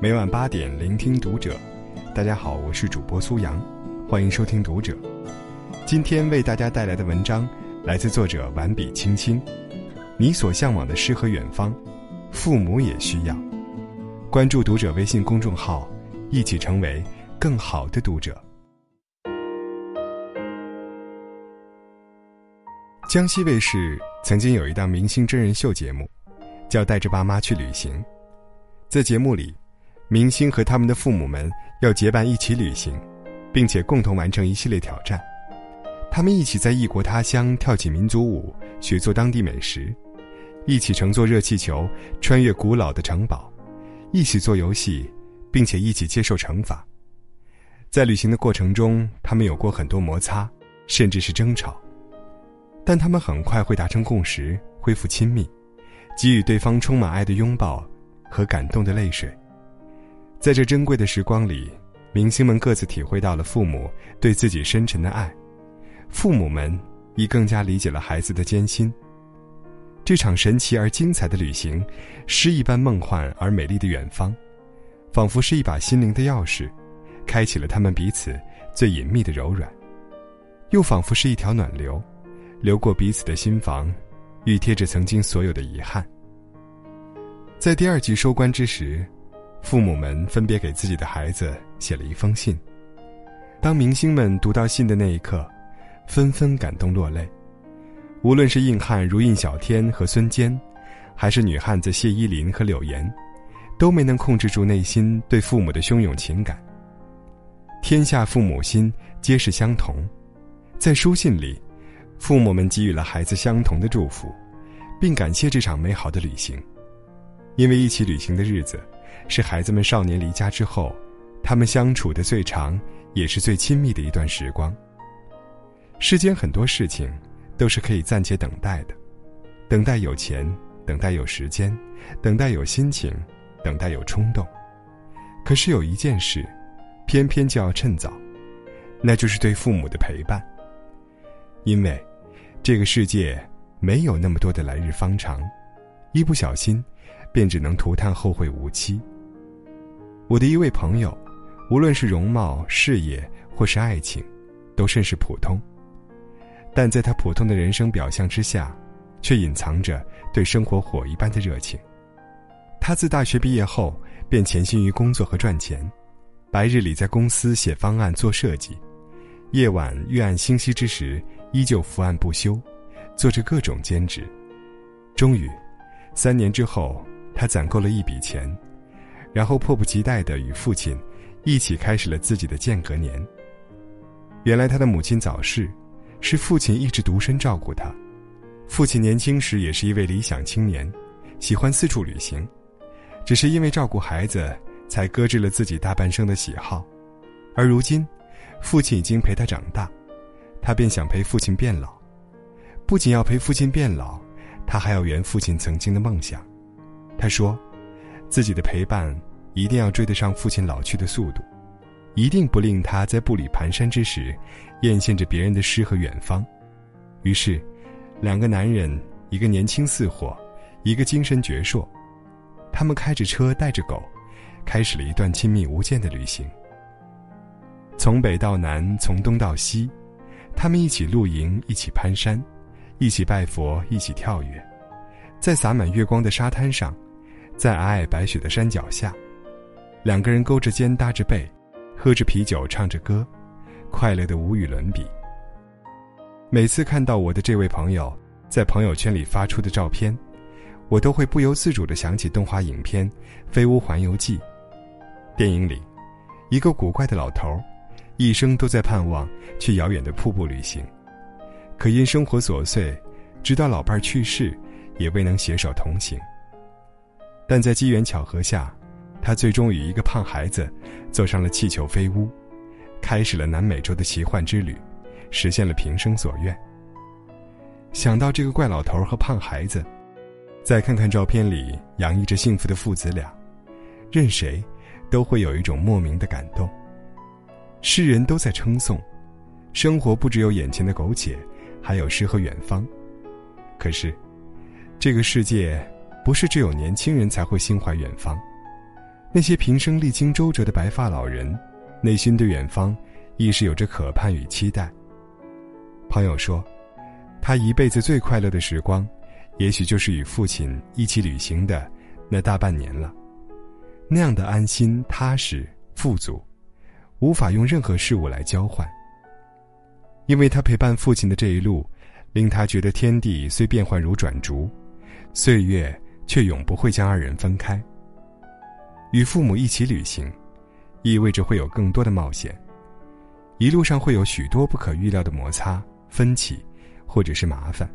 每晚八点聆听读者。大家好，我是主播苏阳，欢迎收听读者。今天为大家带来的文章来自作者婉笔青青。你所向往的诗和远方，父母也需要。关注读者微信公众号，一起成为更好的读者。江西卫视曾经有一档明星真人秀节目，叫《带着爸妈去旅行》。在节目里，明星和他们的父母们要结伴一起旅行，并且共同完成一系列挑战。他们一起在异国他乡跳起民族舞，学做当地美食；一起乘坐热气球穿越古老的城堡；一起做游戏，并且一起接受惩罚。在旅行的过程中，他们有过很多摩擦，甚至是争吵，但他们很快会达成共识，恢复亲密，给予对方充满爱的拥抱。和感动的泪水，在这珍贵的时光里，明星们各自体会到了父母对自己深沉的爱，父母们亦更加理解了孩子的艰辛。这场神奇而精彩的旅行，诗一般梦幻而美丽的远方，仿佛是一把心灵的钥匙，开启了他们彼此最隐秘的柔软，又仿佛是一条暖流，流过彼此的心房，熨贴着曾经所有的遗憾。在第二集收官之时，父母们分别给自己的孩子写了一封信。当明星们读到信的那一刻，纷纷感动落泪。无论是硬汉如印小天和孙坚，还是女汉子谢依霖和柳岩，都没能控制住内心对父母的汹涌情感。天下父母心，皆是相同。在书信里，父母们给予了孩子相同的祝福，并感谢这场美好的旅行。因为一起旅行的日子，是孩子们少年离家之后，他们相处的最长，也是最亲密的一段时光。世间很多事情，都是可以暂且等待的，等待有钱，等待有时间，等待有心情，等待有冲动。可是有一件事，偏偏就要趁早，那就是对父母的陪伴。因为，这个世界没有那么多的来日方长，一不小心。便只能涂炭后会无期。我的一位朋友，无论是容貌、事业或是爱情，都甚是普通。但在他普通的人生表象之下，却隐藏着对生活火一般的热情。他自大学毕业后，便潜心于工作和赚钱，白日里在公司写方案做设计，夜晚月暗星稀之时，依旧伏案不休，做着各种兼职。终于，三年之后。他攒够了一笔钱，然后迫不及待的与父亲一起开始了自己的间隔年。原来他的母亲早逝，是父亲一直独身照顾他。父亲年轻时也是一位理想青年，喜欢四处旅行，只是因为照顾孩子，才搁置了自己大半生的喜好。而如今，父亲已经陪他长大，他便想陪父亲变老。不仅要陪父亲变老，他还要圆父亲曾经的梦想。他说：“自己的陪伴一定要追得上父亲老去的速度，一定不令他在步履蹒跚之时，艳羡着别人的诗和远方。”于是，两个男人，一个年轻似火，一个精神矍铄，他们开着车，带着狗，开始了一段亲密无间的旅行。从北到南，从东到西，他们一起露营，一起攀山，一起拜佛，一起跳跃，在洒满月光的沙滩上。在皑皑白雪的山脚下，两个人勾着肩搭着背，喝着啤酒唱着歌，快乐的无与伦比。每次看到我的这位朋友在朋友圈里发出的照片，我都会不由自主的想起动画影片《飞屋环游记》。电影里，一个古怪的老头，一生都在盼望去遥远的瀑布旅行，可因生活琐碎，直到老伴去世，也未能携手同行。但在机缘巧合下，他最终与一个胖孩子坐上了气球飞屋，开始了南美洲的奇幻之旅，实现了平生所愿。想到这个怪老头和胖孩子，再看看照片里洋溢着幸福的父子俩，任谁都会有一种莫名的感动。世人都在称颂，生活不只有眼前的苟且，还有诗和远方。可是，这个世界。不是只有年轻人才会心怀远方，那些平生历经周折的白发老人，内心对远方亦是有着渴盼与期待。朋友说，他一辈子最快乐的时光，也许就是与父亲一起旅行的那大半年了。那样的安心、踏实、富足，无法用任何事物来交换。因为他陪伴父亲的这一路，令他觉得天地虽变幻如转烛，岁月却永不会将二人分开。与父母一起旅行，意味着会有更多的冒险，一路上会有许多不可预料的摩擦、分歧，或者是麻烦，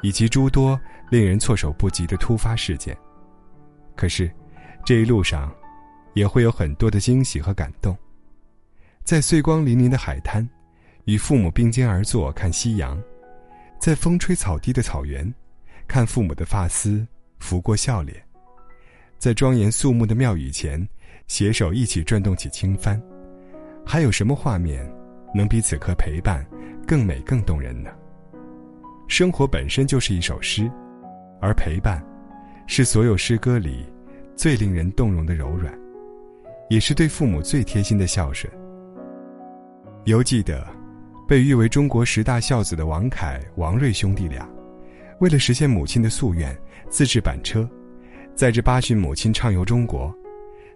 以及诸多令人措手不及的突发事件。可是，这一路上，也会有很多的惊喜和感动。在碎光粼粼的海滩，与父母并肩而坐看夕阳；在风吹草低的草原，看父母的发丝拂过笑脸。在庄严肃穆的庙宇前，携手一起转动起轻帆，还有什么画面，能比此刻陪伴更美更动人呢？生活本身就是一首诗，而陪伴，是所有诗歌里最令人动容的柔软，也是对父母最贴心的孝顺。犹记得，被誉为中国十大孝子的王凯、王瑞兄弟俩，为了实现母亲的夙愿，自制板车。载着八旬母亲畅游中国，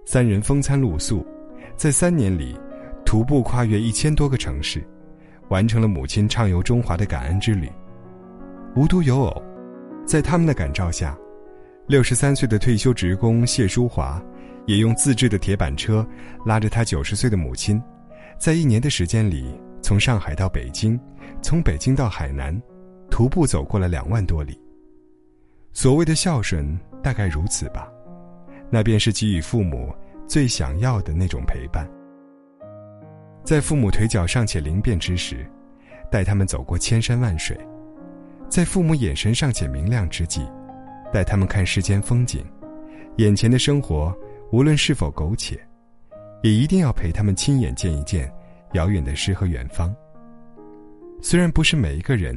三人风餐露宿，在三年里，徒步跨越一千多个城市，完成了母亲畅游中华的感恩之旅。无独有偶，在他们的感召下，六十三岁的退休职工谢淑华，也用自制的铁板车，拉着他九十岁的母亲，在一年的时间里，从上海到北京，从北京到海南，徒步走过了两万多里。所谓的孝顺。大概如此吧，那便是给予父母最想要的那种陪伴。在父母腿脚尚且灵便之时，带他们走过千山万水；在父母眼神尚且明亮之际，带他们看世间风景。眼前的生活，无论是否苟且，也一定要陪他们亲眼见一见遥远的诗和远方。虽然不是每一个人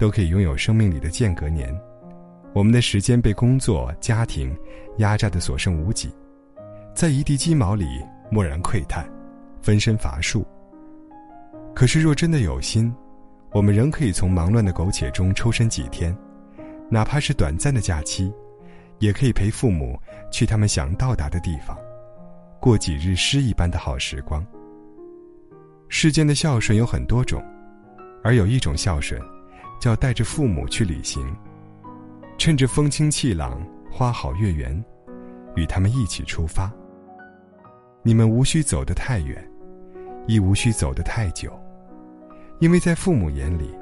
都可以拥有生命里的间隔年。我们的时间被工作、家庭压榨的所剩无几，在一地鸡毛里蓦然喟叹，分身乏术。可是若真的有心，我们仍可以从忙乱的苟且中抽身几天，哪怕是短暂的假期，也可以陪父母去他们想到达的地方，过几日诗一般的好时光。世间的孝顺有很多种，而有一种孝顺，叫带着父母去旅行。趁着风清气朗、花好月圆，与他们一起出发。你们无需走得太远，亦无需走得太久，因为在父母眼里，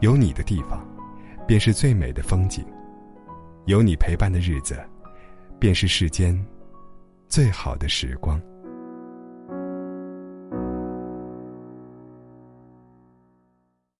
有你的地方，便是最美的风景；有你陪伴的日子，便是世间最好的时光。